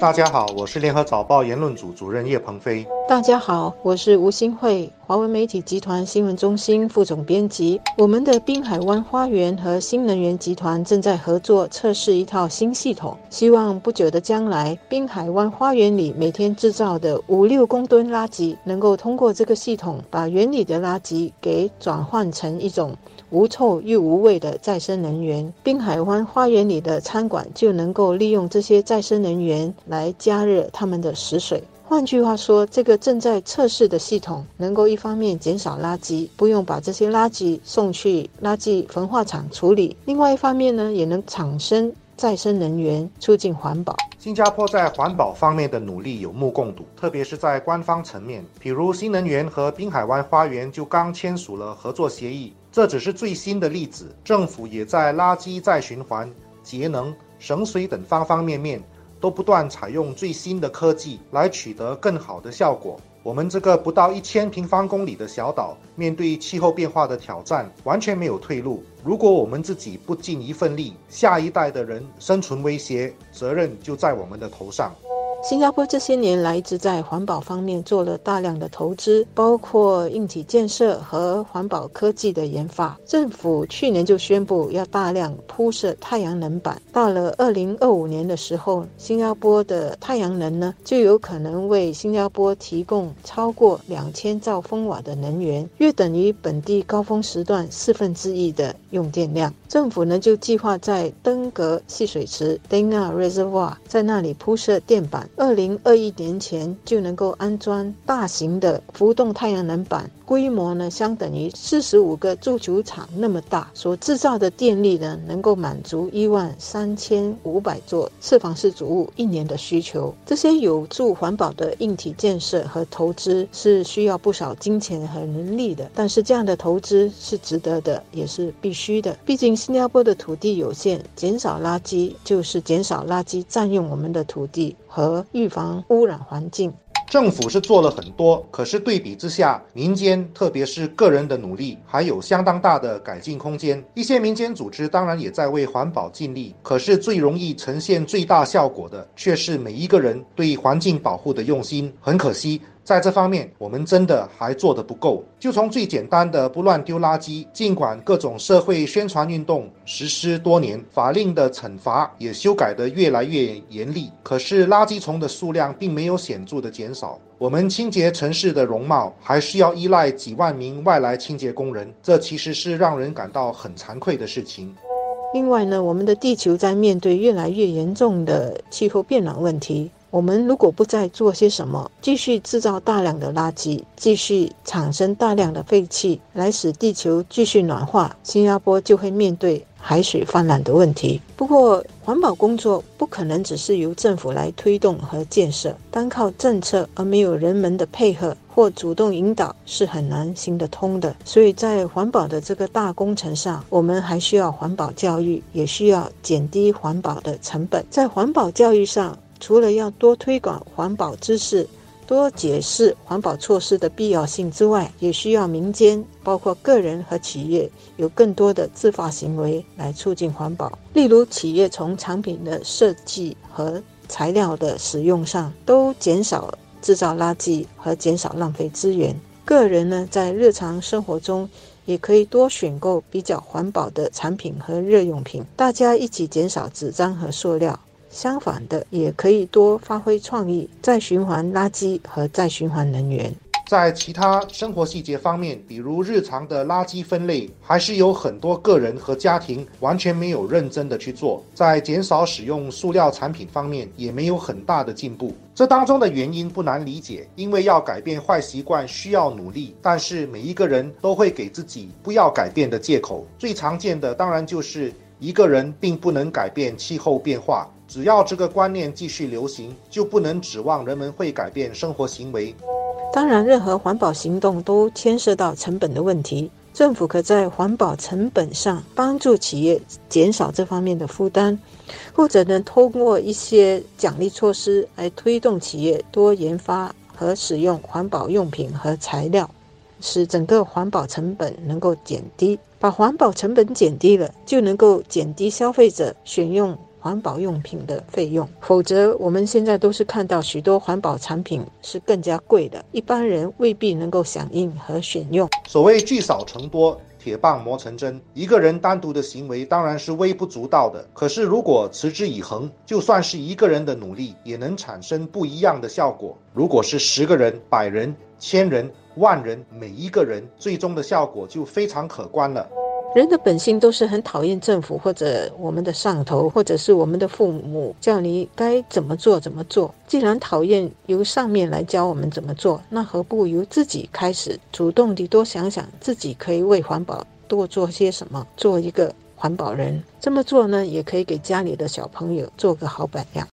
大家好，我是联合早报言论组主任叶鹏飞。大家好，我是吴新慧，华文媒体集团新闻中心副总编辑。我们的滨海湾花园和新能源集团正在合作测试一套新系统，希望不久的将来，滨海湾花园里每天制造的五六公吨垃圾，能够通过这个系统，把园里的垃圾给转换成一种。无臭又无味的再生能源，滨海湾花园里的餐馆就能够利用这些再生能源来加热他们的食水。换句话说，这个正在测试的系统能够一方面减少垃圾，不用把这些垃圾送去垃圾焚化厂处理；另外一方面呢，也能产生再生能源，促进环保。新加坡在环保方面的努力有目共睹，特别是在官方层面，比如新能源和滨海湾花园就刚签署了合作协议。这只是最新的例子，政府也在垃圾再循环、节能、省水等方方面面都不断采用最新的科技来取得更好的效果。我们这个不到一千平方公里的小岛，面对气候变化的挑战，完全没有退路。如果我们自己不尽一份力，下一代的人生存威胁，责任就在我们的头上。新加坡这些年来一直在环保方面做了大量的投资，包括硬体建设和环保科技的研发。政府去年就宣布要大量铺设太阳能板，到了二零二五年的时候，新加坡的太阳能呢就有可能为新加坡提供超过两千兆风瓦的能源，约等于本地高峰时段四分之一的用电量。政府呢就计划在登格蓄水池 （Denga Reservoir） 在那里铺设电板。二零二一年前就能够安装大型的浮动太阳能板。规模呢，相等于四十五个足球场那么大，所制造的电力呢，能够满足一万三千五百座四房式主屋一年的需求。这些有助环保的硬体建设和投资是需要不少金钱和人力的，但是这样的投资是值得的，也是必须的。毕竟新加坡的土地有限，减少垃圾就是减少垃圾占用我们的土地和预防污染环境。政府是做了很多，可是对比之下，民间特别是个人的努力还有相当大的改进空间。一些民间组织当然也在为环保尽力，可是最容易呈现最大效果的，却是每一个人对环境保护的用心。很可惜。在这方面，我们真的还做得不够。就从最简单的不乱丢垃圾，尽管各种社会宣传运动实施多年，法令的惩罚也修改得越来越严厉，可是垃圾虫的数量并没有显著的减少。我们清洁城市的容貌，还需要依赖几万名外来清洁工人，这其实是让人感到很惭愧的事情。另外呢，我们的地球在面对越来越严重的气候变暖问题。我们如果不再做些什么，继续制造大量的垃圾，继续产生大量的废气，来使地球继续暖化，新加坡就会面对海水泛滥的问题。不过，环保工作不可能只是由政府来推动和建设，单靠政策而没有人们的配合或主动引导是很难行得通的。所以在环保的这个大工程上，我们还需要环保教育，也需要减低环保的成本。在环保教育上。除了要多推广环保知识、多解释环保措施的必要性之外，也需要民间，包括个人和企业，有更多的自发行为来促进环保。例如，企业从产品的设计和材料的使用上都减少制造垃圾和减少浪费资源；个人呢，在日常生活中也可以多选购比较环保的产品和日用品，大家一起减少纸张和塑料。相反的，也可以多发挥创意，再循环垃圾和再循环能源。在其他生活细节方面，比如日常的垃圾分类，还是有很多个人和家庭完全没有认真的去做。在减少使用塑料产品方面，也没有很大的进步。这当中的原因不难理解，因为要改变坏习惯需要努力，但是每一个人都会给自己不要改变的借口。最常见的当然就是一个人并不能改变气候变化。只要这个观念继续流行，就不能指望人们会改变生活行为。当然，任何环保行动都牵涉到成本的问题。政府可在环保成本上帮助企业减少这方面的负担，或者呢，通过一些奖励措施来推动企业多研发和使用环保用品和材料，使整个环保成本能够减低。把环保成本减低了，就能够减低消费者选用。环保用品的费用。否则，我们现在都是看到许多环保产品是更加贵的，一般人未必能够响应和选用。所谓聚少成多。铁棒磨成针，一个人单独的行为当然是微不足道的。可是如果持之以恒，就算是一个人的努力，也能产生不一样的效果。如果是十个人、百人、千人、万人，每一个人最终的效果就非常可观了。人的本性都是很讨厌政府或者我们的上头，或者是我们的父母叫你该怎么做怎么做。既然讨厌由上面来教我们怎么做，那何不由自己开始，主动地多想想自己可以为环保多做些什么，做一个环保人。这么做呢，也可以给家里的小朋友做个好榜样。